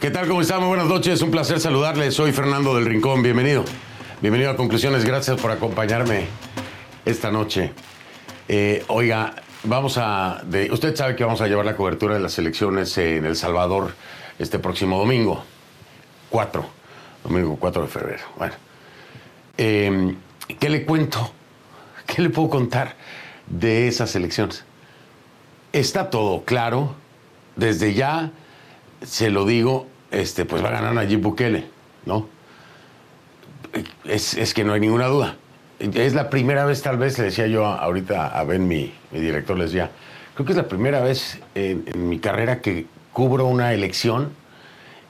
¿Qué tal? ¿Cómo están? Muy buenas noches. Un placer saludarles. Soy Fernando del Rincón. Bienvenido. Bienvenido a Conclusiones. Gracias por acompañarme esta noche. Eh, oiga, vamos a. usted sabe que vamos a llevar la cobertura de las elecciones en El Salvador este próximo domingo. 4. Domingo 4 de febrero. Bueno. Eh, ¿Qué le cuento? ¿Qué le puedo contar de esas elecciones? Está todo claro. Desde ya se lo digo, este, pues va a ganar Nayib Bukele, ¿no? Es, es que no hay ninguna duda. Es la primera vez, tal vez, le decía yo ahorita a Ben, mi, mi director, les decía, creo que es la primera vez en, en mi carrera que cubro una elección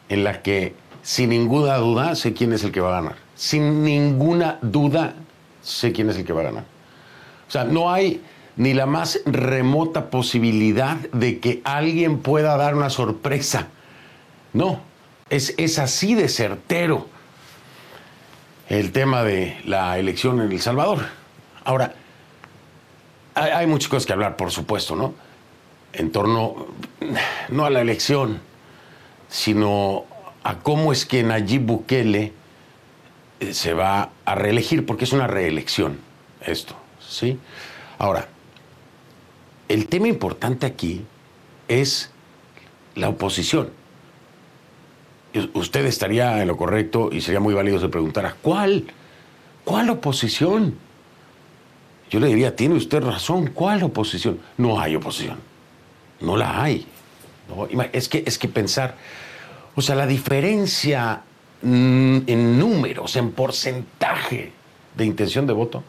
en la que, sin ninguna duda, sé quién es el que va a ganar. Sin ninguna duda, sé quién es el que va a ganar. O sea, no hay ni la más remota posibilidad de que alguien pueda dar una sorpresa. No, es, es así de certero el tema de la elección en El Salvador. Ahora, hay, hay muchas cosas que hablar, por supuesto, ¿no? En torno, no a la elección, sino a cómo es que Nayib Bukele eh, se va a reelegir, porque es una reelección esto, ¿sí? Ahora, el tema importante aquí es la oposición. Usted estaría en lo correcto y sería muy válido si preguntara, ¿cuál? ¿Cuál oposición? Yo le diría, tiene usted razón, ¿cuál oposición? No hay oposición, no la hay. No, es, que, es que pensar, o sea, la diferencia mm, en números, en porcentaje de intención de voto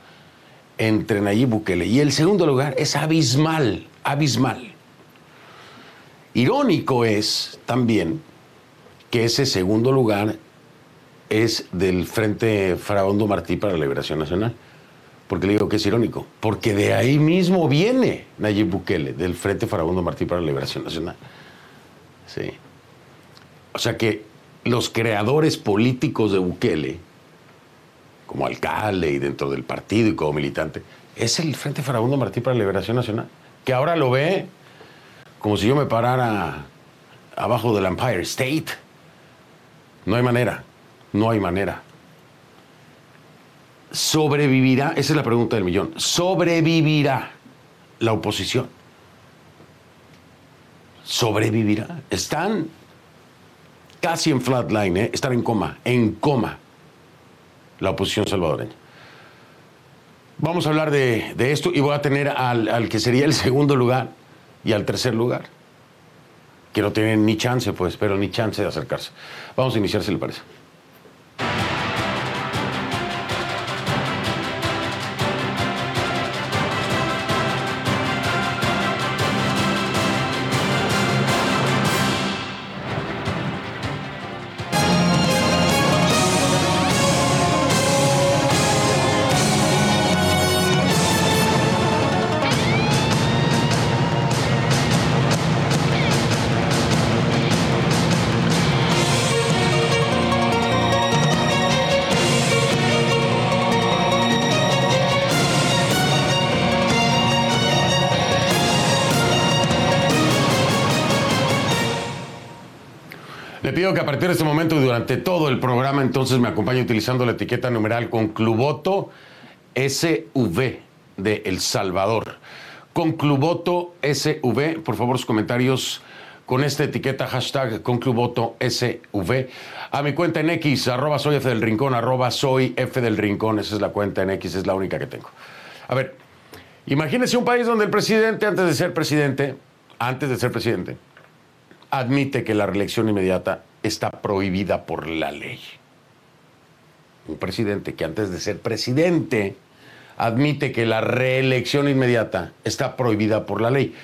entre Nayib Bukele y el segundo lugar es abismal, abismal. Irónico es también que ese segundo lugar es del Frente Farabundo Martí para la Liberación Nacional. ¿Por qué le digo que es irónico? Porque de ahí mismo viene Nayib Bukele, del Frente Farabundo Martí para la Liberación Nacional. Sí. O sea que los creadores políticos de Bukele, como alcalde y dentro del partido y como militante, es el Frente Farabundo Martí para la Liberación Nacional, que ahora lo ve como si yo me parara abajo del Empire State. No hay manera, no hay manera. ¿Sobrevivirá? Esa es la pregunta del millón. ¿Sobrevivirá la oposición? ¿Sobrevivirá? Están casi en flatline, ¿eh? están en coma, en coma la oposición salvadoreña. Vamos a hablar de, de esto y voy a tener al, al que sería el segundo lugar y al tercer lugar, que no tienen ni chance, pues, pero ni chance de acercarse. Vamos a iniciar, si le parece. De este momento y durante todo el programa entonces me acompañe utilizando la etiqueta numeral con Cluboto SV de El Salvador. Con Cluboto SV, por favor sus comentarios con esta etiqueta hashtag concluboto SV a mi cuenta en X, arroba soy F del Rincón, arroba soy F del Rincón, esa es la cuenta en X, es la única que tengo. A ver, imagínese un país donde el presidente, antes de ser presidente, antes de ser presidente, admite que la reelección inmediata está prohibida por la ley. Un presidente que antes de ser presidente admite que la reelección inmediata está prohibida por la ley.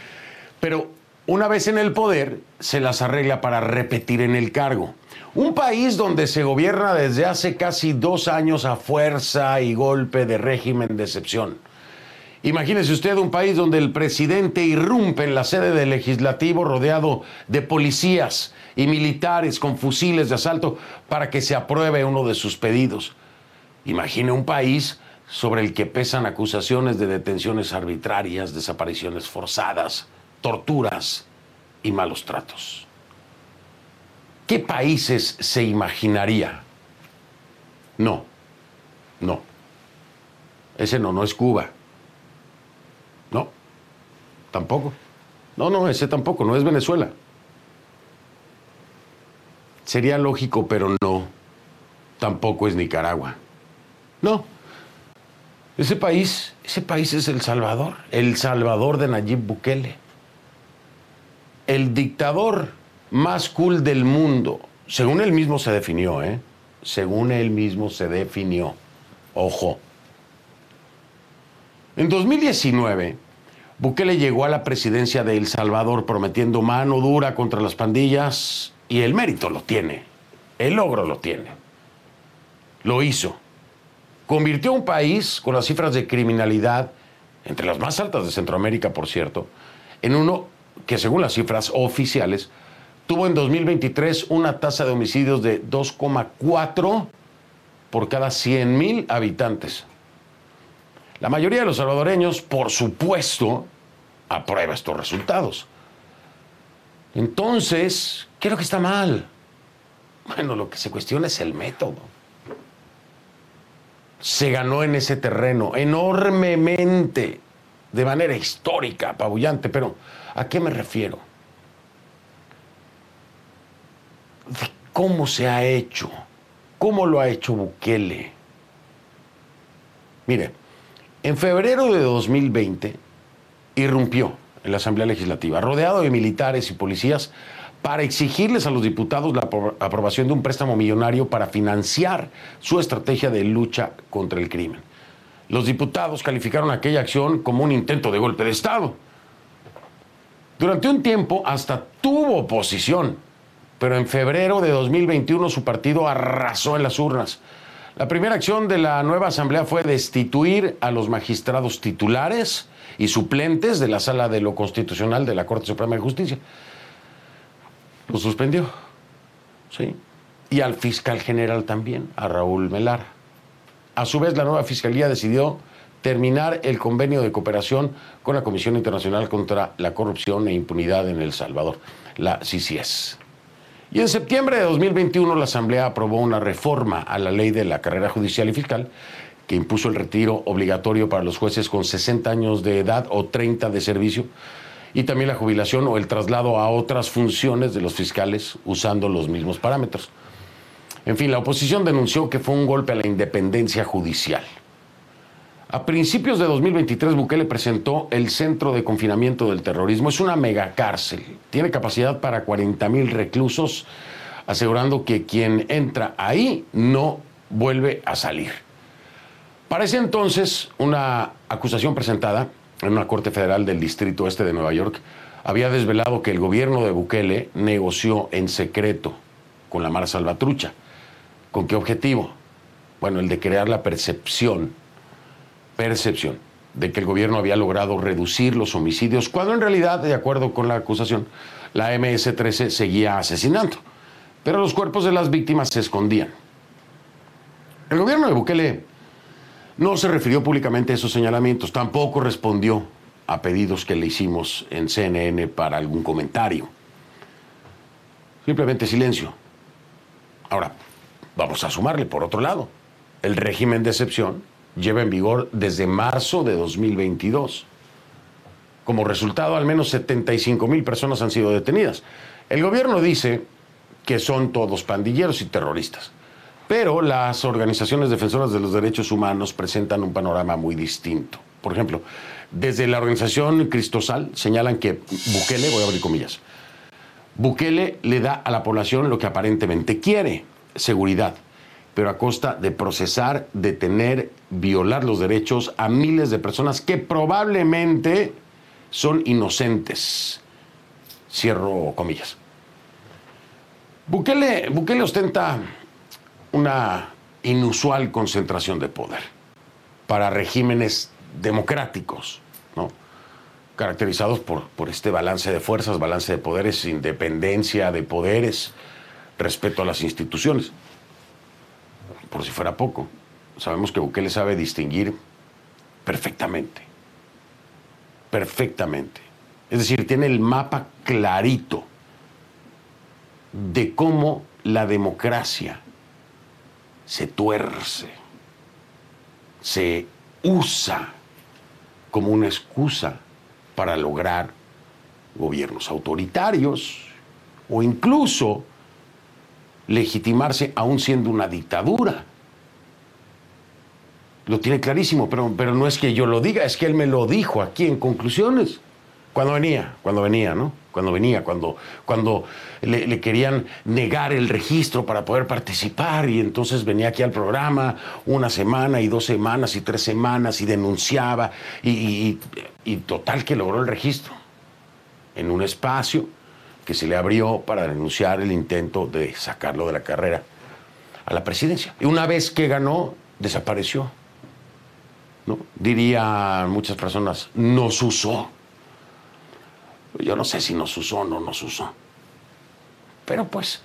Pero una vez en el poder, se las arregla para repetir en el cargo. Un país donde se gobierna desde hace casi dos años a fuerza y golpe de régimen de excepción. Imagínese usted un país donde el presidente irrumpe en la sede del legislativo rodeado de policías y militares con fusiles de asalto para que se apruebe uno de sus pedidos. Imagine un país sobre el que pesan acusaciones de detenciones arbitrarias, desapariciones forzadas, torturas y malos tratos. ¿Qué países se imaginaría? No, no. Ese no, no es Cuba. Tampoco. No, no, ese tampoco, no es Venezuela. Sería lógico, pero no. Tampoco es Nicaragua. No. Ese país, ese país es El Salvador, El Salvador de Nayib Bukele el dictador más cool del mundo, según él mismo se definió, ¿eh? Según él mismo se definió. Ojo. En 2019, Bukele llegó a la presidencia de El Salvador prometiendo mano dura contra las pandillas y el mérito lo tiene, el logro lo tiene. Lo hizo. Convirtió un país con las cifras de criminalidad, entre las más altas de Centroamérica, por cierto, en uno que según las cifras oficiales, tuvo en 2023 una tasa de homicidios de 2,4 por cada 100 mil habitantes. La mayoría de los salvadoreños, por supuesto, aprueba estos resultados. Entonces, ¿qué es lo que está mal? Bueno, lo que se cuestiona es el método. Se ganó en ese terreno enormemente, de manera histórica, apabullante, pero ¿A qué me refiero? cómo se ha hecho, cómo lo ha hecho Bukele. Mire, en febrero de 2020 irrumpió en la Asamblea Legislativa, rodeado de militares y policías, para exigirles a los diputados la aprobación de un préstamo millonario para financiar su estrategia de lucha contra el crimen. Los diputados calificaron aquella acción como un intento de golpe de Estado. Durante un tiempo hasta tuvo oposición, pero en febrero de 2021 su partido arrasó en las urnas. La primera acción de la nueva asamblea fue destituir a los magistrados titulares y suplentes de la sala de lo constitucional de la Corte Suprema de Justicia. Lo suspendió, sí. Y al fiscal general también, a Raúl Melara. A su vez, la nueva fiscalía decidió terminar el convenio de cooperación con la Comisión Internacional contra la Corrupción e Impunidad en El Salvador, la CCS. Y en septiembre de 2021 la Asamblea aprobó una reforma a la ley de la carrera judicial y fiscal que impuso el retiro obligatorio para los jueces con 60 años de edad o 30 de servicio y también la jubilación o el traslado a otras funciones de los fiscales usando los mismos parámetros. En fin, la oposición denunció que fue un golpe a la independencia judicial. A principios de 2023, Bukele presentó el Centro de Confinamiento del Terrorismo. Es una megacárcel. Tiene capacidad para 40 mil reclusos, asegurando que quien entra ahí no vuelve a salir. Para ese entonces, una acusación presentada en una corte federal del Distrito Este de Nueva York había desvelado que el gobierno de Bukele negoció en secreto con la Mara Salvatrucha. ¿Con qué objetivo? Bueno, el de crear la percepción percepción de que el gobierno había logrado reducir los homicidios, cuando en realidad, de acuerdo con la acusación, la MS-13 seguía asesinando. Pero los cuerpos de las víctimas se escondían. El gobierno de Bukele no se refirió públicamente a esos señalamientos, tampoco respondió a pedidos que le hicimos en CNN para algún comentario. Simplemente silencio. Ahora, vamos a sumarle por otro lado. El régimen de excepción lleva en vigor desde marzo de 2022. Como resultado, al menos 75 mil personas han sido detenidas. El gobierno dice que son todos pandilleros y terroristas. Pero las organizaciones defensoras de los derechos humanos presentan un panorama muy distinto. Por ejemplo, desde la organización Cristosal señalan que Bukele, voy a abrir comillas, Bukele le da a la población lo que aparentemente quiere, seguridad, pero a costa de procesar, detener, violar los derechos a miles de personas que probablemente son inocentes. Cierro comillas. Bukele, Bukele ostenta una inusual concentración de poder para regímenes democráticos, ¿no? caracterizados por, por este balance de fuerzas, balance de poderes, independencia de poderes, respeto a las instituciones. Por si fuera poco, sabemos que Bukele sabe distinguir perfectamente, perfectamente. Es decir, tiene el mapa clarito de cómo la democracia se tuerce, se usa como una excusa para lograr gobiernos autoritarios o incluso legitimarse aún siendo una dictadura. Lo tiene clarísimo, pero, pero no es que yo lo diga, es que él me lo dijo aquí en conclusiones. Cuando venía, cuando venía, ¿no? Cuando venía, cuando, cuando le, querían negar el registro para poder participar y entonces venía aquí al programa una semana y dos semanas y tres semanas y denunciaba y, y total que logró el registro en un espacio que se le abrió para denunciar el intento de sacarlo de la carrera a la presidencia. Y una vez que ganó, desapareció. ¿no? Dirían muchas personas, nos usó. Yo no sé si nos usó o no nos usó. Pero pues,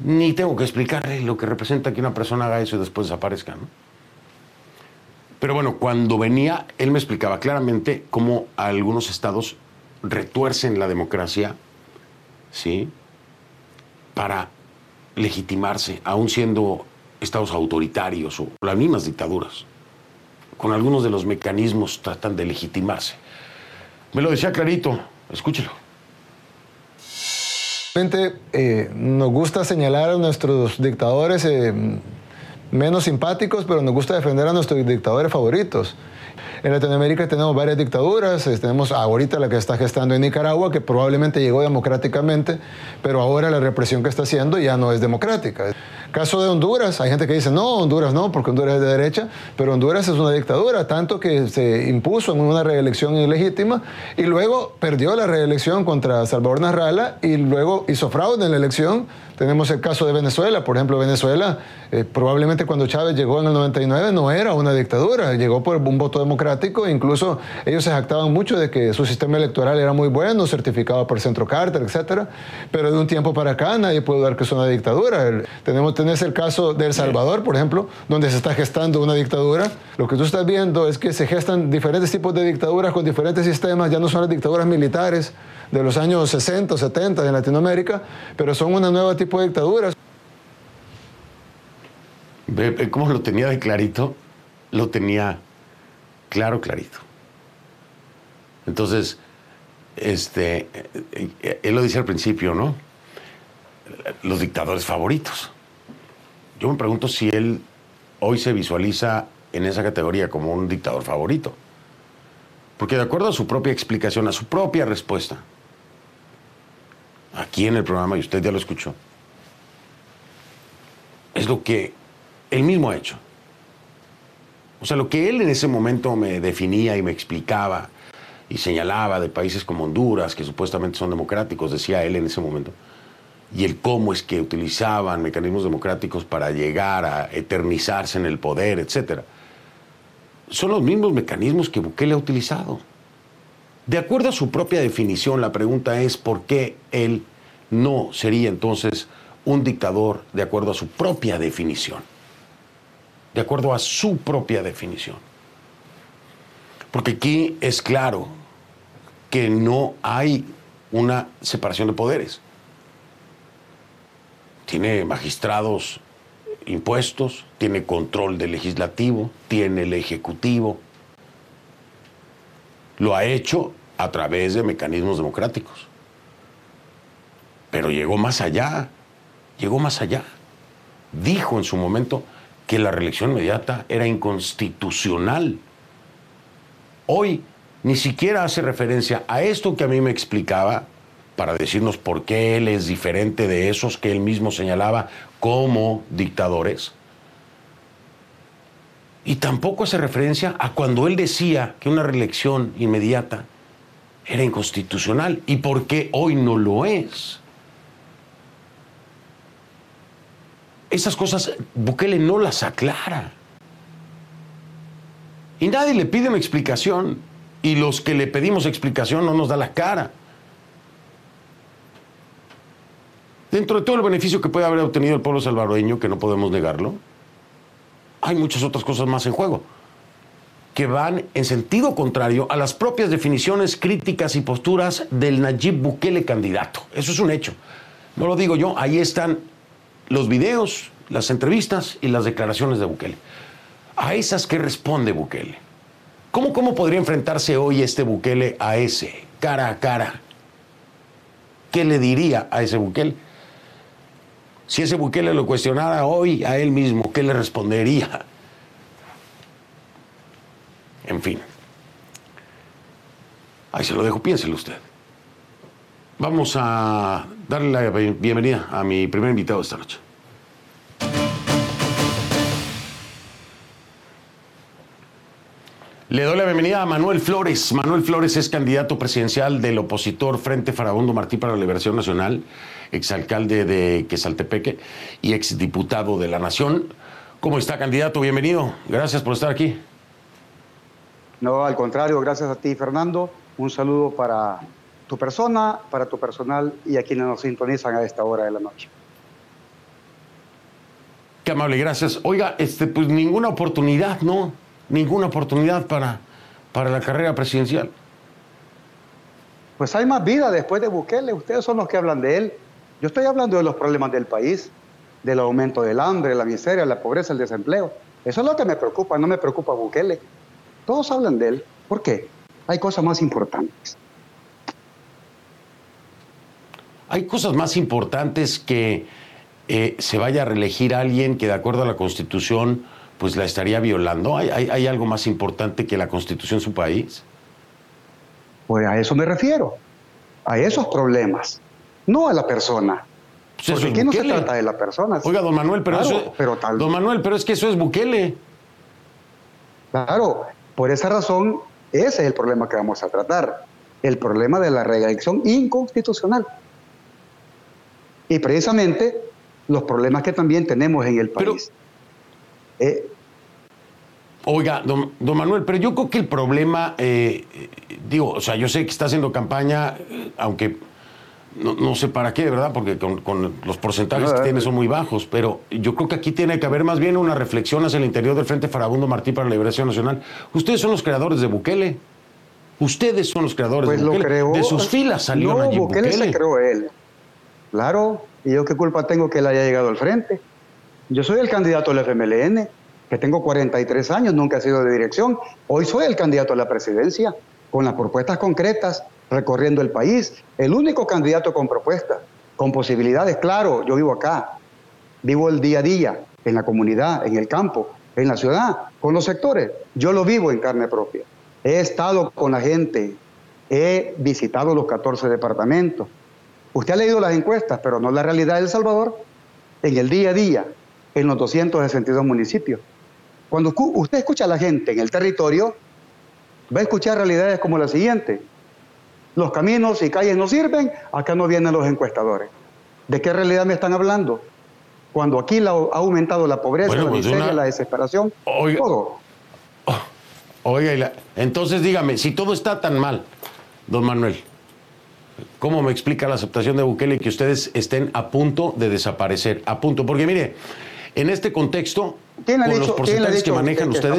ni tengo que explicarle lo que representa que una persona haga eso y después desaparezca, ¿no? Pero bueno, cuando venía, él me explicaba claramente cómo algunos estados retuercen la democracia, ¿sí? Para legitimarse, aún siendo estados autoritarios o las mismas dictaduras. Con algunos de los mecanismos tratan de legitimarse. Me lo decía clarito, Escúchelo. Eh, nos gusta señalar a nuestros dictadores eh, menos simpáticos, pero nos gusta defender a nuestros dictadores favoritos. En Latinoamérica tenemos varias dictaduras, tenemos ahorita la que está gestando en Nicaragua, que probablemente llegó democráticamente, pero ahora la represión que está haciendo ya no es democrática. Caso de Honduras, hay gente que dice, no, Honduras no, porque Honduras es de derecha, pero Honduras es una dictadura, tanto que se impuso en una reelección ilegítima y luego perdió la reelección contra Salvador Narrala y luego hizo fraude en la elección tenemos el caso de Venezuela, por ejemplo, Venezuela, eh, probablemente cuando Chávez llegó en el 99 no era una dictadura, llegó por un voto democrático, incluso ellos se jactaban mucho de que su sistema electoral era muy bueno, certificado por Centro Carter, etc. Pero de un tiempo para acá nadie puede dudar que es una dictadura. tenemos, tenés el caso de El Salvador, por ejemplo, donde se está gestando una dictadura. Lo que tú estás viendo es que se gestan diferentes tipos de dictaduras con diferentes sistemas, ya no son las dictaduras militares, de los años 60 o 70 en Latinoamérica, pero son una nueva tipo de dictaduras. Cómo lo tenía de clarito, lo tenía claro, clarito. Entonces, este, él lo dice al principio, ¿no? Los dictadores favoritos. Yo me pregunto si él hoy se visualiza en esa categoría como un dictador favorito. Porque de acuerdo a su propia explicación, a su propia respuesta, aquí en el programa, y usted ya lo escuchó, es lo que él mismo ha hecho. O sea, lo que él en ese momento me definía y me explicaba y señalaba de países como Honduras, que supuestamente son democráticos, decía él en ese momento, y el cómo es que utilizaban mecanismos democráticos para llegar a eternizarse en el poder, etc. Son los mismos mecanismos que Bukele ha utilizado. De acuerdo a su propia definición, la pregunta es por qué él no sería entonces un dictador de acuerdo a su propia definición. De acuerdo a su propia definición. Porque aquí es claro que no hay una separación de poderes. tiene magistrados impuestos, tiene control del legislativo, tiene el ejecutivo. Lo ha hecho a través de mecanismos democráticos. Pero llegó más allá, llegó más allá. Dijo en su momento que la reelección inmediata era inconstitucional. Hoy ni siquiera hace referencia a esto que a mí me explicaba para decirnos por qué él es diferente de esos que él mismo señalaba como dictadores. Y tampoco hace referencia a cuando él decía que una reelección inmediata era inconstitucional y por qué hoy no lo es. Esas cosas Bukele no las aclara. Y nadie le pide una explicación. Y los que le pedimos explicación no nos da la cara. Dentro de todo el beneficio que puede haber obtenido el pueblo salvadoreño, que no podemos negarlo, hay muchas otras cosas más en juego, que van en sentido contrario a las propias definiciones críticas y posturas del Nayib Bukele candidato. Eso es un hecho. No lo digo yo, ahí están los videos, las entrevistas y las declaraciones de Bukele. ¿A esas qué responde Bukele? ¿Cómo, ¿Cómo podría enfrentarse hoy este Bukele a ese, cara a cara? ¿Qué le diría a ese Bukele? Si ese Bukele lo cuestionara hoy a él mismo, ¿qué le respondería? En fin. Ahí se lo dejo, piénselo usted. Vamos a darle la bienvenida a mi primer invitado esta noche. Le doy la bienvenida a Manuel Flores. Manuel Flores es candidato presidencial del opositor Frente Farabundo Martí para la Liberación Nacional, exalcalde de Quesaltepeque y exdiputado de la Nación. ¿Cómo está, candidato? Bienvenido. Gracias por estar aquí. No, al contrario, gracias a ti, Fernando. Un saludo para tu persona, para tu personal y a quienes nos sintonizan a esta hora de la noche. Qué amable, gracias. Oiga, este, pues ninguna oportunidad, ¿no? ninguna oportunidad para, para la carrera presidencial. Pues hay más vida después de Bukele, ustedes son los que hablan de él. Yo estoy hablando de los problemas del país, del aumento del hambre, la miseria, la pobreza, el desempleo. Eso es lo que me preocupa, no me preocupa Bukele. Todos hablan de él. ¿Por qué? Hay cosas más importantes. Hay cosas más importantes que eh, se vaya a reelegir a alguien que de acuerdo a la Constitución pues la estaría violando. ¿Hay, algo más importante que la constitución de su país? Pues a eso me refiero, a esos problemas, no a la persona. Pues Porque aquí no se trata de la persona. Oiga, don Manuel, pero, eso, pero don Manuel, pero es que eso es Bukele. Claro, por esa razón, ese es el problema que vamos a tratar, el problema de la reelección inconstitucional. Y precisamente los problemas que también tenemos en el país. Eh, Oiga, don, Manuel, pero yo creo que el problema, eh, digo, o sea, yo sé que está haciendo campaña, eh, aunque no, sé para qué, ¿verdad? Porque con, los porcentajes que tiene son muy bajos, pero yo creo que aquí tiene que haber más bien una reflexión hacia el interior del Frente Farabundo Martí para la Liberación Nacional. Ustedes son los creadores de Bukele. Ustedes son los creadores pues de Bukele. Lo creó, de sus filas salió no, Bukele. se creó él. Claro, y yo qué culpa tengo que él haya llegado al frente. Yo soy el candidato del FMLN, que tengo 43 años, nunca he sido de dirección. Hoy soy el candidato a la presidencia, con las propuestas concretas, recorriendo el país. El único candidato con propuestas, con posibilidades. Claro, yo vivo acá, vivo el día a día, en la comunidad, en el campo, en la ciudad, con los sectores. Yo lo vivo en carne propia. He estado con la gente, he visitado los 14 departamentos. Usted ha leído las encuestas, pero no la realidad de El Salvador. En el día a día, en los 262 municipios. Cuando usted escucha a la gente en el territorio, va a escuchar realidades como la siguiente. Los caminos y calles no sirven, acá no vienen los encuestadores. ¿De qué realidad me están hablando? Cuando aquí ha aumentado la pobreza, la pues miseria, la desesperación, todo. Oh, oiga, entonces dígame, si todo está tan mal, don Manuel, ¿cómo me explica la aceptación de Bukele que ustedes estén a punto de desaparecer? A punto, porque mire, en este contexto, con los porcentajes que manejan ustedes,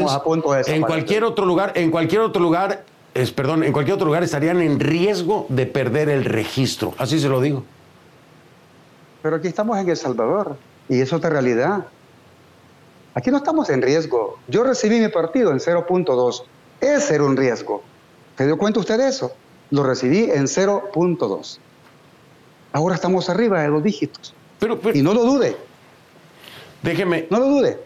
en cualquier otro lugar, en cualquier otro lugar, es, perdón, en cualquier otro lugar estarían en riesgo de perder el registro. Así se lo digo. pero aquí estamos en El Salvador y es otra realidad. Aquí no estamos en riesgo. Yo recibí mi partido en 0.2. Ese era un riesgo. ¿Se dio cuenta usted de eso? Lo recibí en 0.2. Ahora estamos arriba de los dígitos. Pero, y no lo dude. Déjeme. No lo dude.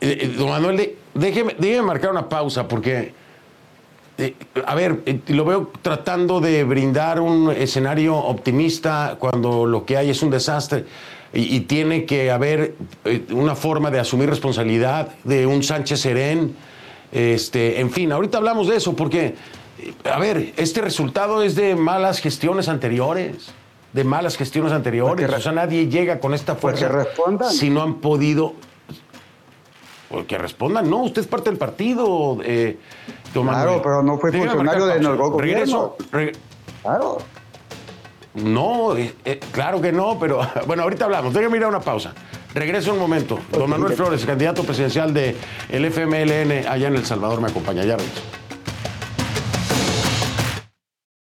Eh, eh, don Manuel, déjeme, déjeme marcar una pausa porque, eh, a ver, lo veo tratando de brindar un escenario optimista cuando lo que hay es un desastre y, tiene que haber una forma de asumir responsabilidad de un Sánchez Serén. Este, en fin, ahorita hablamos de eso porque, a ver, este resultado es de malas gestiones anteriores de malas gestiones anteriores. O sea, nadie llega con esta fuerza. Si no han podido pues que respondan, no, usted es parte del partido. Eh, claro, pero no fue funcionario de nuevo Regreso. claro. No, eh, eh, claro que no, pero bueno, ahorita hablamos. Déjame ir a una pausa. Regreso un momento. Don Manuel Flores, candidato presidencial del el FMLN allá en El Salvador, me acompaña. Ya regreso.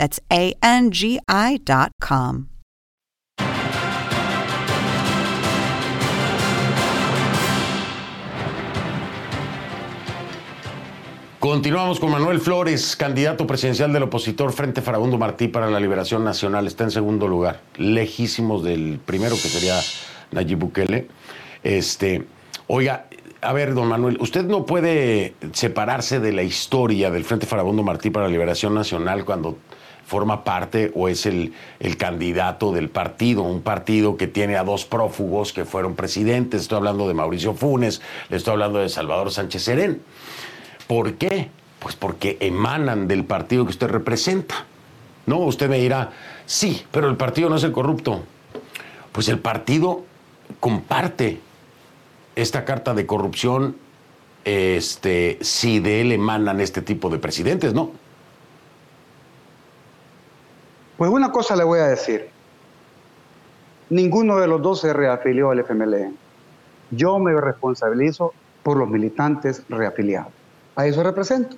That's A N G I.com. Continuamos con Manuel Flores, candidato presidencial del opositor Frente Farabundo Martí para la Liberación Nacional. Está en segundo lugar, lejísimos del primero que sería Nayib Bukele. Este, oiga, a ver, don Manuel, usted no puede separarse de la historia del Frente Farabundo Martí para la Liberación Nacional cuando forma parte o es el, el, candidato del partido, un partido que tiene a dos prófugos que fueron presidentes. Estoy hablando de Mauricio Funes, le estoy hablando de Salvador Sánchez Serén. ¿Por qué? Pues porque emanan del partido que usted representa. No, usted me dirá, sí, pero el partido no es el corrupto. Pues el partido comparte esta carta de corrupción este, si de él emanan este tipo de presidentes, ¿no? Pues una cosa le voy a decir. Ninguno de los dos se reafilió al FMLN. Yo me responsabilizo por los militantes reafiliados. A eso represento.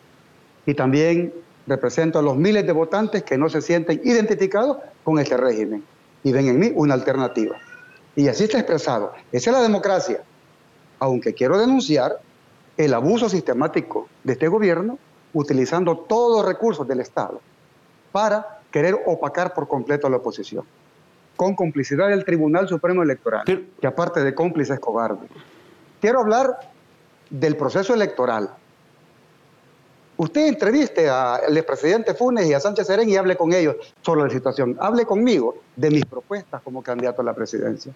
Y también represento a los miles de votantes que no se sienten identificados con este régimen y ven en mí una alternativa. Y así está expresado. Esa es la democracia. Aunque quiero denunciar el abuso sistemático de este gobierno utilizando todos los recursos del Estado para querer opacar por completo a la oposición, con complicidad del Tribunal Supremo Electoral, que aparte de cómplice es cobarde. Quiero hablar del proceso electoral Usted entreviste al expresidente Funes y a Sánchez Serén y hable con ellos sobre la situación. Hable conmigo de mis propuestas como candidato a la presidencia.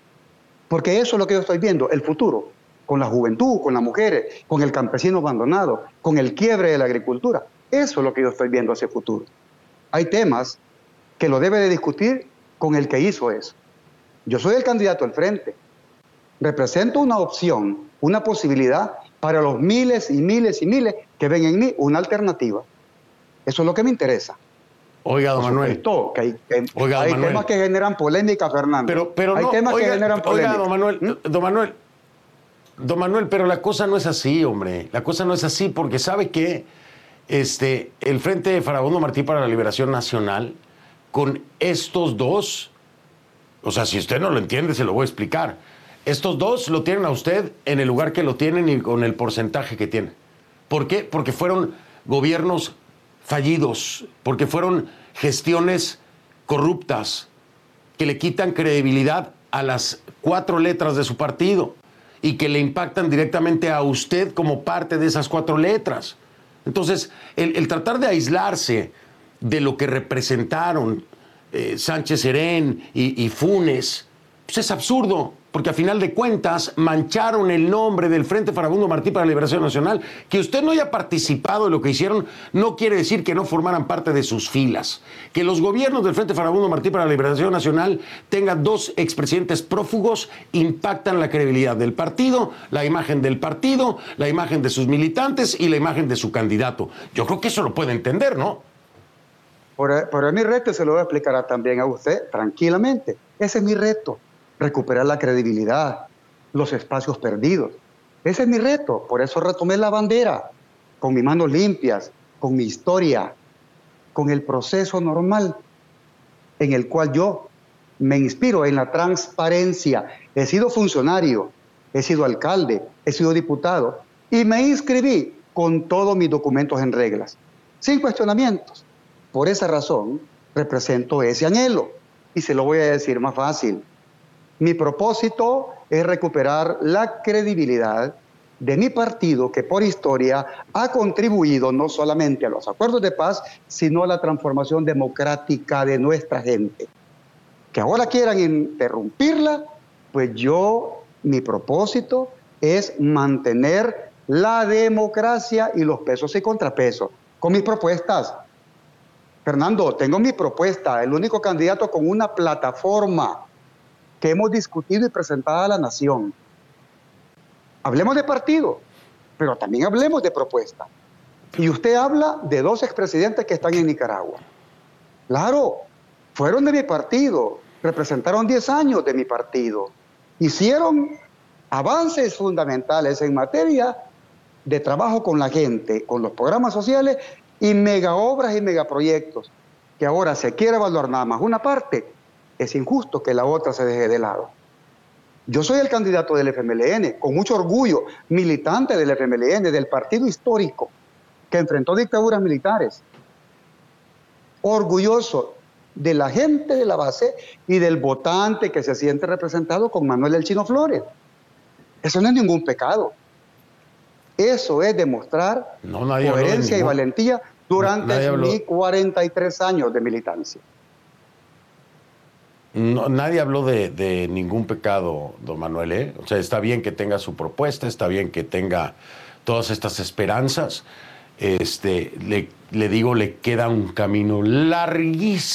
Porque eso es lo que yo estoy viendo, el futuro, con la juventud, con las mujeres, con el campesino abandonado, con el quiebre de la agricultura. Eso es lo que yo estoy viendo hacia el futuro. Hay temas que lo debe de discutir con el que hizo eso. Yo soy el candidato al frente. Represento una opción, una posibilidad para los miles y miles y miles que ven en mí una alternativa. Eso es lo que me interesa. Oiga, don Manuel. que hay, temas que generan polémica, Fernando. Pero, pero hay temas que generan polémica. Oiga, don Manuel, ¿Mm? don Manuel, don Manuel, pero la cosa no es así, hombre. La cosa no es así porque sabe que este, el Frente de Farabundo Martí para la Liberación Nacional, con estos dos, o sea, si usted no lo entiende, se lo voy a explicar estos dos lo tienen a usted en el lugar que lo tienen y con el porcentaje que tienen. ¿Por qué? Porque fueron gobiernos fallidos, porque fueron gestiones corruptas que le quitan credibilidad a las cuatro letras de su partido y que le impactan directamente a usted como parte de esas cuatro letras. Entonces, el, tratar de aislarse de lo que representaron eh, Sánchez Serén y, Funes, pues es absurdo porque a final de cuentas mancharon el nombre del Frente Farabundo Martí para la Liberación Nacional. Que usted no haya participado en lo que hicieron no quiere decir que no formaran parte de sus filas. Que los gobiernos del Frente Farabundo Martí para la Liberación Nacional tengan dos expresidentes prófugos impactan la credibilidad del partido, la imagen del partido, la imagen de sus militantes y la imagen de su candidato. Yo creo que eso lo puede entender, ¿no? Por, por mi reto se lo voy también a usted tranquilamente. Ese es mi reto, recuperar la credibilidad, los espacios perdidos. Ese es mi reto, por eso retomé la bandera, con mis manos limpias, con mi historia, con el proceso normal en el cual yo me inspiro en la transparencia. He sido funcionario, he sido alcalde, he sido diputado y me inscribí con todos mis documentos en reglas, sin cuestionamientos. Por esa razón, represento ese anhelo. Y se lo voy a decir más fácil. Mi propósito es recuperar la credibilidad de mi partido que por historia ha contribuido no solamente a los acuerdos de paz, sino a la transformación democrática de nuestra gente. Que ahora quieran interrumpirla, pues yo, mi propósito es mantener la democracia y los pesos y contrapesos con mis propuestas. Fernando, tengo mi propuesta, el único candidato con una plataforma que hemos discutido y presentado a la nación. Hablemos de partido, pero también hablemos de propuesta. Y usted habla de dos expresidentes que están en Nicaragua. Claro, fueron de mi partido, representaron 10 años de mi partido, hicieron avances fundamentales en materia de trabajo con la gente, con los programas sociales y mega obras y megaproyectos, que ahora se quiere evaluar nada más una parte, es injusto que la otra se deje de lado. Yo soy el candidato del FMLN, con mucho orgullo, militante del FMLN, del partido histórico, que enfrentó dictaduras militares. Orgulloso de la gente de la base y del votante que se siente representado con Manuel El Chino Flores. Eso no es ningún pecado. Eso es demostrar coherencia y valentía durante mis 43 años de militancia. nadie habló de, ningún pecado, don Manuel. ¿eh? O sea, está bien que tenga su propuesta, está bien que tenga todas estas esperanzas. Este, le, digo, le queda un camino larguísimo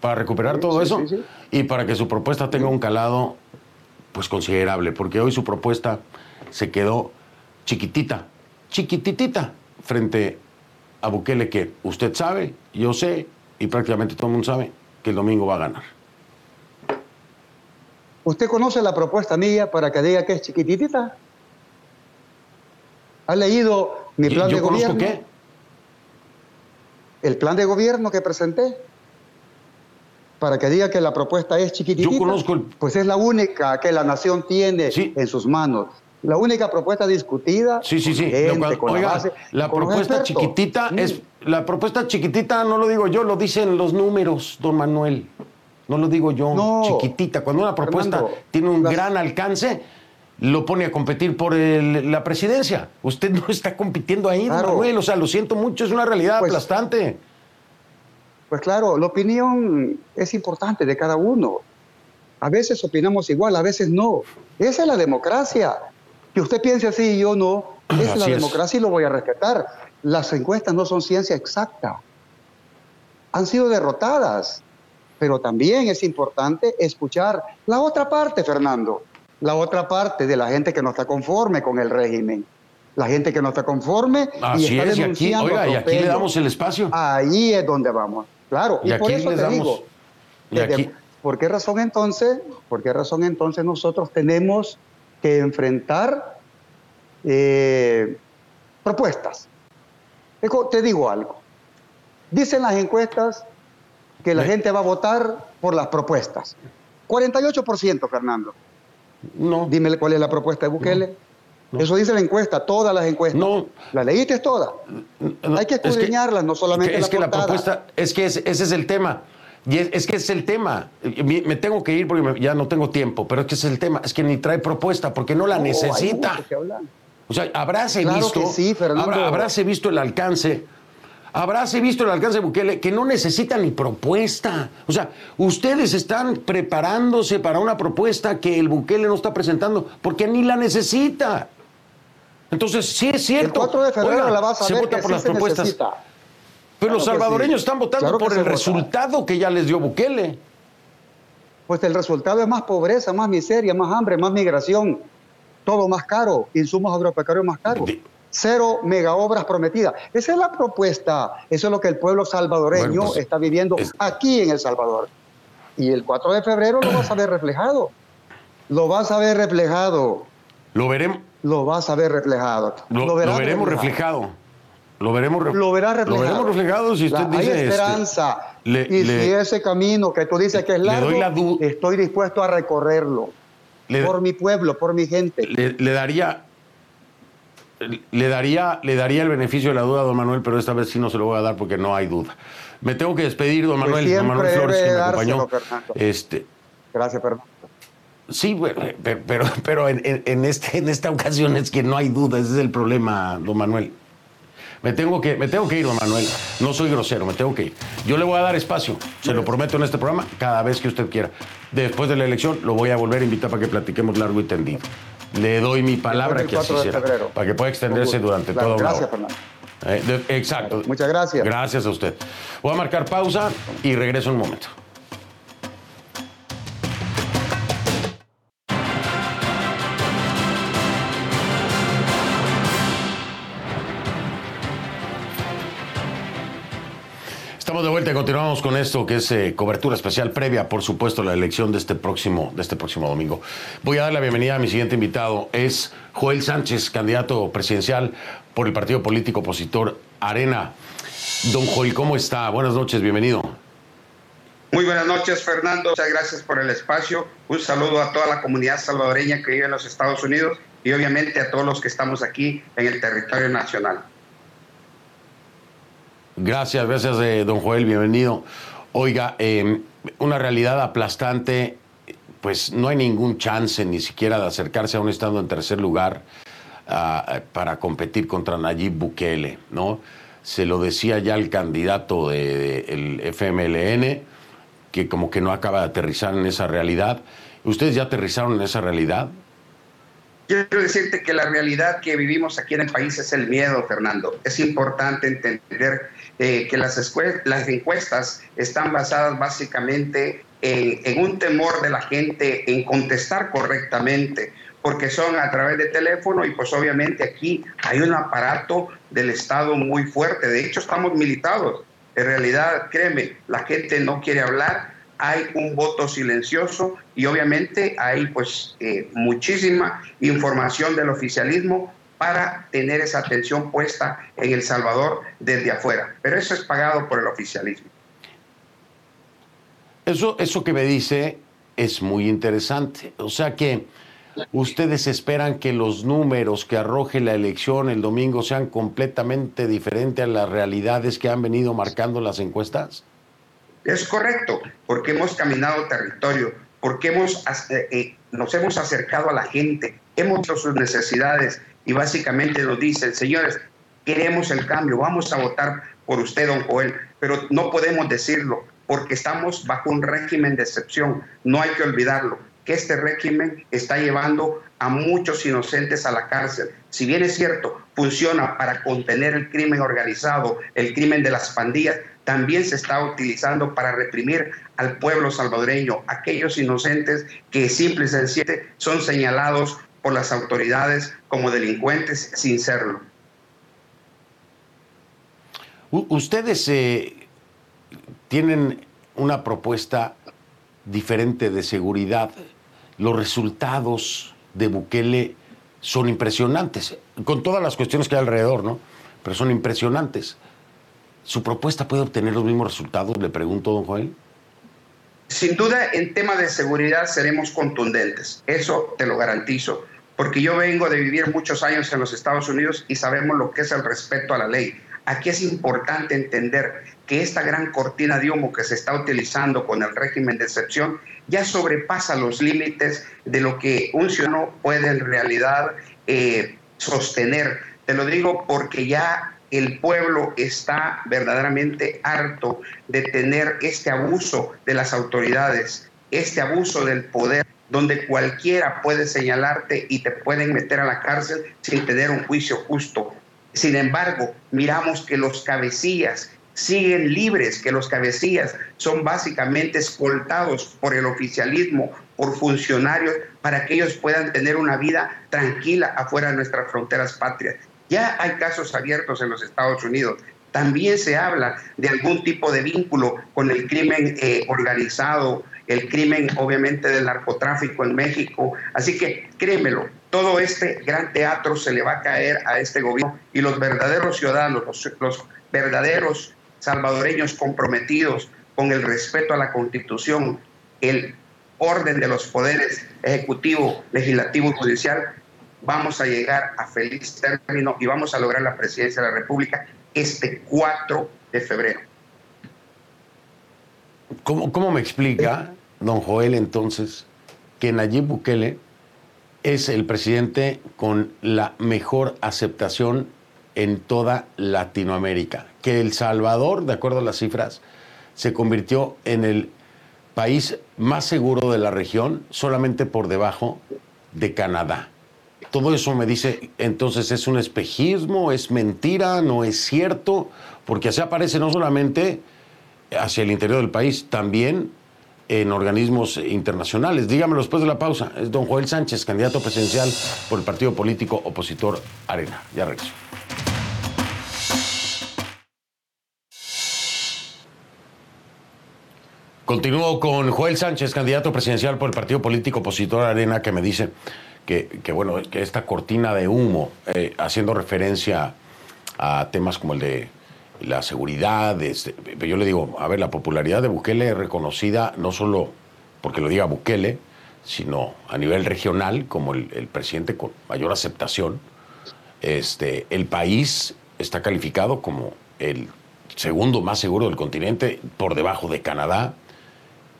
para recuperar todo eso y para que su propuesta tenga un calado pues considerable, porque hoy su propuesta se quedó chiquitita, chiquititita frente a Bukele que usted sabe, yo sé y prácticamente todo el mundo sabe que el domingo va a ganar. ¿Usted conoce la propuesta mía para que diga que es chiquititita? ¿Ha leído mi plan de gobierno? qué? El plan de gobierno que presenté para que diga que la propuesta es chiquitita. Yo conozco Pues es la única que la nación tiene en sus manos la única propuesta discutida. Sí, sí, sí. oiga, la, propuesta chiquitita es. La propuesta chiquitita no lo digo yo, lo dicen los números, don Manuel. No lo digo yo. chiquitita. Cuando una propuesta tiene un gran alcance, lo pone a competir por la presidencia. Usted no está compitiendo ahí, don Manuel. O sea, lo siento mucho, es una realidad pues, aplastante. Pues claro, la opinión es importante de cada uno. A veces opinamos igual, a veces no. Esa es la democracia. Que usted piense así y yo no, es la democracia y lo voy a respetar. Las encuestas no son ciencia exacta. Han sido derrotadas, pero también es importante escuchar la otra parte, Fernando, la otra parte de la gente que no está conforme con el régimen. La gente que no está conforme y está denunciando. Y aquí, y aquí le damos el espacio. Ahí es donde vamos. Claro, y, por eso te digo, ¿por qué razón entonces? ¿Por qué razón entonces nosotros tenemos que enfrentar eh, propuestas. Te digo algo. Dicen las encuestas que la gente va a votar por las propuestas. 48%, Fernando. No. Dime cuál es la propuesta de Bukele. Eso dice la encuesta, todas las encuestas. No. ¿La leíste todas? Hay que escudriñarlas, no solamente es que, la, propuesta, es que ese es el tema. Y es, que es el tema. Me tengo que ir porque ya no tengo tiempo, pero es que es el tema. Es que ni trae propuesta porque no la necesita. O sea, habráse visto. Sí, habráse visto el alcance. habráse visto el alcance de Bukele que no necesita ni propuesta. O sea, ustedes están preparándose para una propuesta que el Bukele no está presentando porque ni la necesita. Entonces, sí es cierto. El 4 de febrero la vas a se ver vota que por sí las se propuestas. necesita. Pero los Claro salvadoreños sí. están votando Claro por el vota. resultado que ya les dio Bukele. Pues el resultado es más pobreza, más miseria, más hambre, más migración, todo más caro, insumos agropecuarios más caros. Di- Cero megaobras prometidas. Esa es la propuesta. Eso es lo que el pueblo salvadoreño Bueno, pues, está viviendo es- aquí en El Salvador. Y el 4 de febrero lo vas a ver reflejado. Lo vas a ver reflejado. Lo veremos, Lo vas a ver reflejado. lo, veremos reflejado. Lo veremos, re- Lo verás reflejado. Lo veremos reflejado si usted La- dice. Hay este, esperanza. le- y le- si ese camino que tú dices que es largo, la estoy dispuesto a recorrerlo. le- por mi pueblo, por mi gente. le, daría le daría le daría el beneficio de la duda a don Manuel, pero esta vez sí no se lo voy a dar porque no hay duda. Me tengo que despedir, don Pues Manuel, don Manuel Flores, que me acompañó. Fernando. Este, Gracias, perdón. sí, bueno, pero, pero, en- en este, en esta ocasión es que no hay duda, ese es el problema, don Manuel. Me tengo, que, me tengo que ir, don Manuel. No soy grosero, me tengo que ir. Yo le voy a dar espacio, se lo prometo en este programa, cada vez que usted quiera. Después de la elección lo voy a volver a invitar para que platiquemos largo y tendido. Le doy mi palabra que así 4 de será, febrero. para que pueda extenderse durante Claro, toda una gracias, hora. Fernando. Eh, de- exacto. Muchas gracias. Gracias a usted. Voy a marcar pausa y regreso en un momento. Estamos de vuelta y continuamos con esto que es eh, cobertura especial previa, por supuesto, a la elección de este próximo de este próximo domingo. Voy a dar la bienvenida a mi siguiente invitado, es Joel Sánchez, candidato presidencial por el partido político opositor Arena. Don Joel, ¿cómo está? Buenas noches, bienvenido. Muy buenas noches, Fernando. Muchas gracias por el espacio. Un saludo a toda la comunidad salvadoreña que vive en los Estados Unidos y obviamente a todos los que estamos aquí en el territorio nacional. Gracias, gracias, eh, don Joel, bienvenido. Oiga, eh, una realidad aplastante, pues no hay ningún chance ni siquiera de acercarse aún estando en tercer lugar ah, para competir contra Nayib Bukele, ¿no? Se lo decía ya el candidato del FMLN, que como que no acaba de aterrizar en esa realidad. ¿Ustedes ya aterrizaron en esa realidad? Quiero decirte que la realidad que vivimos aquí en el país es el miedo, Fernando. Es importante entender eh, que las, las encuestas están basadas básicamente en, en un temor de la gente en contestar correctamente, porque son a través de teléfono y pues obviamente aquí hay un aparato del Estado muy fuerte. De hecho, estamos militados. En realidad, créeme, la gente no quiere hablar, hay un voto silencioso y obviamente hay pues eh, muchísima información del oficialismo para tener esa atención puesta en El Salvador desde afuera. Pero eso es pagado por el oficialismo. Eso, eso que me dice es muy interesante. O sea que ustedes esperan que los números que arroje la elección el domingo sean completamente diferentes a las realidades que han venido marcando las encuestas. Es correcto, porque hemos caminado territorio, porque hemos, eh, eh, nos hemos acercado a la gente, hemos visto sus necesidades y básicamente nos dicen, señores, queremos el cambio, vamos a votar por usted, don Joel, pero no podemos decirlo porque estamos bajo un régimen de excepción. No hay que olvidarlo, que este régimen está llevando a muchos inocentes a la cárcel. Si bien es cierto, funciona para contener el crimen organizado, el crimen de las pandillas, también se está utilizando para reprimir al pueblo salvadoreño, aquellos inocentes que simple y sencillamente son señalados por las autoridades como delincuentes sin serlo. Ustedes eh, tienen una propuesta diferente de seguridad. Los resultados de Bukele son impresionantes, con todas las cuestiones que hay alrededor, ¿no? Pero son impresionantes. ¿Su propuesta puede obtener los mismos resultados? Le pregunto, don Joel. Sin duda, en tema de seguridad seremos contundentes, eso te lo garantizo, porque yo vengo de vivir muchos años en los Estados Unidos y sabemos lo que es el respeto a la ley. Aquí es importante entender que esta gran cortina de humo que se está utilizando con el régimen de excepción ya sobrepasa los límites de lo que un ciudadano puede en realidad eh, sostener. Te lo digo porque ya el pueblo está verdaderamente harto de tener este abuso de las autoridades, este abuso del poder, donde cualquiera puede señalarte y te pueden meter a la cárcel sin tener un juicio justo. Sin embargo, miramos que los cabecillas siguen libres, que los cabecillas son básicamente escoltados por el oficialismo, por funcionarios, para que ellos puedan tener una vida tranquila afuera de nuestras fronteras patrias. Ya hay casos abiertos en los Estados Unidos. También se habla de algún tipo de vínculo con el crimen eh, organizado, el crimen obviamente del narcotráfico en México. Así que créemelo, todo este gran teatro se le va a caer a este gobierno y los verdaderos ciudadanos, los verdaderos salvadoreños comprometidos con el respeto a la constitución, el orden de los poderes ejecutivo, legislativo y judicial, vamos a llegar a feliz término y vamos a lograr la presidencia de la República este 4 de febrero. ¿Cómo, cómo me explica, don Joel, entonces, que Nayib Bukele es el presidente con la mejor aceptación en toda Latinoamérica? Que El Salvador, de acuerdo a las cifras, se convirtió en el país más seguro de la región, solamente por debajo de Canadá. Todo eso me dice, entonces es un espejismo, es mentira, no es cierto, porque así aparece no solamente hacia el interior del país, también en organismos internacionales. Dígamelo después de la pausa. Es don Joel Sánchez, candidato presidencial por el partido político opositor Arena. Ya regreso. Continúo con Joel Sánchez, candidato presidencial por el partido político opositor Arena, que me dice que, bueno, que esta cortina de humo, eh, haciendo referencia a temas como el de la seguridad, este, yo le digo, a ver, la popularidad de Bukele es reconocida no solo porque lo diga Bukele, sino a nivel regional como el, presidente con mayor aceptación. Este, el país está calificado como el segundo más seguro del continente, por debajo de Canadá.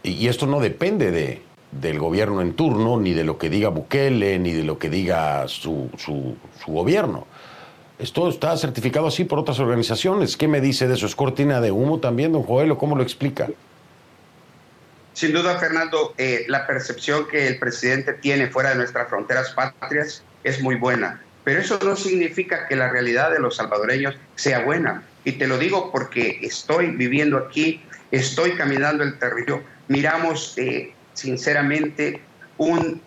y esto no depende de, del gobierno en turno, ni de lo que diga Bukele, ni de lo que diga su, su, gobierno. Esto está certificado así por otras organizaciones. ¿Qué me dice de eso? ¿Es cortina de humo también, don Joel, o cómo lo explica? Sin duda, Fernando, eh, la percepción que el presidente tiene fuera de nuestras fronteras patrias es muy buena, pero eso no significa que la realidad de los salvadoreños sea buena. Y te lo digo porque estoy viviendo aquí, estoy caminando el territorio, miramos eh, sinceramente un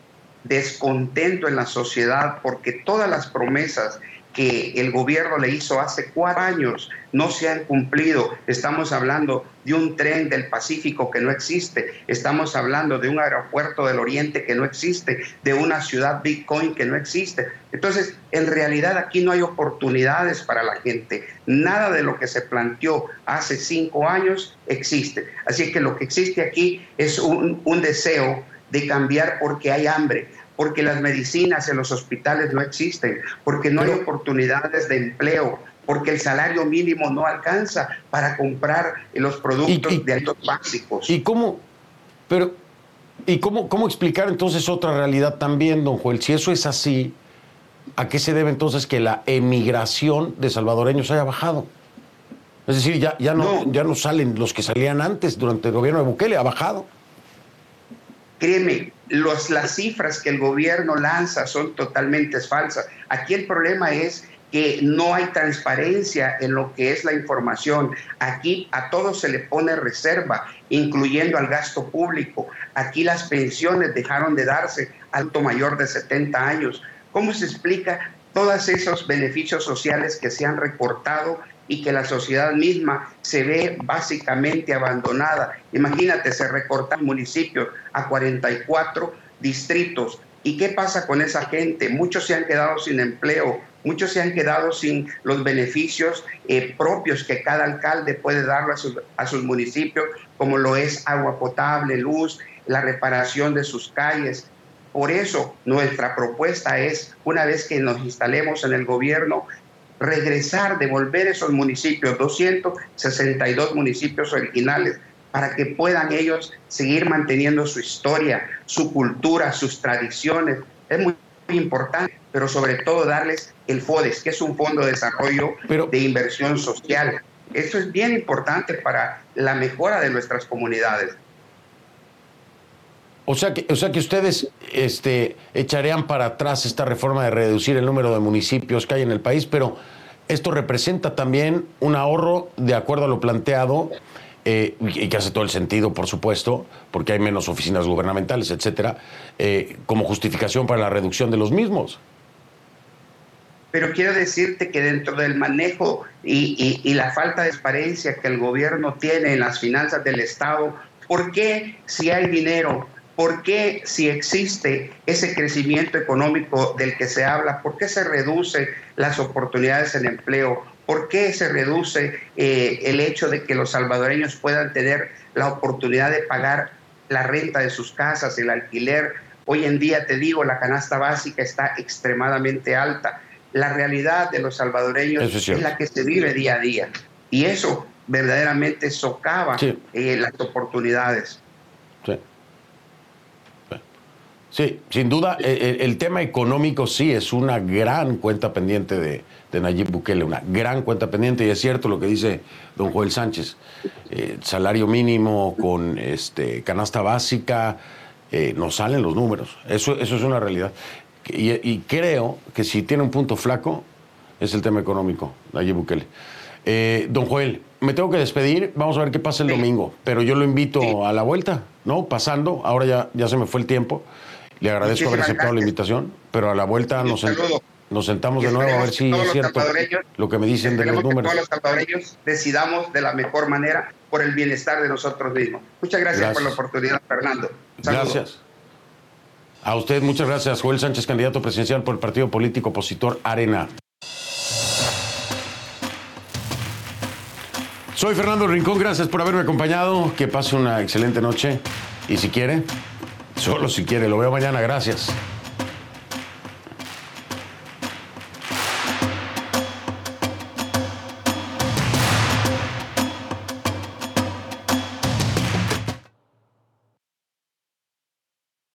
descontento en la sociedad porque todas las promesas que el gobierno le hizo hace cuatro años no se han cumplido. Estamos hablando de un tren del Pacífico que no existe, estamos hablando de un aeropuerto del Oriente que no existe, de una ciudad Bitcoin que no existe. Entonces, en realidad aquí no hay oportunidades para la gente. Nada de lo que se planteó hace cinco años existe. Así que lo que existe aquí es un, un deseo de cambiar porque hay hambre porque las medicinas en los hospitales no existen, porque no hay oportunidades de empleo, porque el salario mínimo no alcanza para comprar los productos de altos básicos. ¿Y cómo? Pero, ¿y cómo, cómo explicar entonces otra realidad también, don Joel? Si eso es así, ¿a qué se debe entonces que la emigración de salvadoreños haya bajado? Es decir, ya, ya, no, ya no salen los que salían antes durante el gobierno de Bukele, ha bajado. Créeme, las cifras que el gobierno lanza son totalmente falsas. Aquí el problema es que no hay transparencia en lo que es la información. Aquí a todos se le pone reserva, incluyendo al gasto público. Aquí las pensiones dejaron de darse alto mayor de 70 años. ¿Cómo se explica todos esos beneficios sociales que se han recortado y que la sociedad misma se ve básicamente abandonada. Imagínate, se recortan municipios a 44 distritos. ¿Y qué pasa con esa gente? Muchos se han quedado sin empleo, muchos se han quedado sin los beneficios eh, propios que cada alcalde puede darle a sus, a sus municipios, como lo es agua potable, luz, la reparación de sus calles. Por eso nuestra propuesta es, una vez que nos instalemos en el gobierno, regresar, devolver esos municipios, 262 municipios originales, para que puedan ellos seguir manteniendo su historia, su cultura, sus tradiciones. Es muy importante, pero sobre todo darles el FODES, que es un fondo de desarrollo de inversión social. Eso es bien importante para la mejora de nuestras comunidades. O sea que, o sea que ustedes este, echarían para atrás esta reforma de reducir el número de municipios que hay en el país, pero esto representa también un ahorro de acuerdo a lo planteado eh, y que hace todo el sentido, por supuesto, porque hay menos oficinas gubernamentales, etcétera, eh, como justificación para la reducción de los mismos. Pero quiero decirte que dentro del manejo y, y la falta de transparencia que el gobierno tiene en las finanzas del Estado, ¿por qué si hay dinero ¿Por qué si existe ese crecimiento económico del que se habla, por qué se reduce las oportunidades en empleo? ¿Por qué se reduce eh, el hecho de que los salvadoreños puedan tener la oportunidad de pagar la renta de sus casas, el alquiler? Hoy en día, te digo, la canasta básica está extremadamente alta. La realidad de los salvadoreños es, la que se vive día a día. Y eso verdaderamente socava eh, las oportunidades. Sí, sin duda, eh, eh, el, tema económico sí es una gran cuenta pendiente de, Nayib Bukele, una gran cuenta pendiente, y es cierto lo que dice don Joel Sánchez, eh, salario mínimo con este, canasta básica, no salen los números, eso, eso es una realidad. Y, creo que si tiene un punto flaco es el tema económico, Nayib Bukele. don Joel, me tengo que despedir, vamos a ver qué pasa el domingo, pero yo lo invito a la vuelta, ¿no? Pasando, ahora ya, ya se me fue el tiempo. Le agradezco haber aceptado la invitación, pero a la vuelta nos, nos, sentamos de nuevo a ver si es cierto lo que me dicen de los números. Que todos los salvadoreños decidamos de la mejor manera por el bienestar de nosotros mismos. Muchas gracias, por la oportunidad, Fernando. Gracias. A usted, muchas gracias. Joel Sánchez, candidato presidencial por el partido político opositor Arena. Soy Fernando Rincón, gracias por haberme acompañado. Que pase una excelente noche y si quiere, Solo si quiere, lo veo mañana, gracias.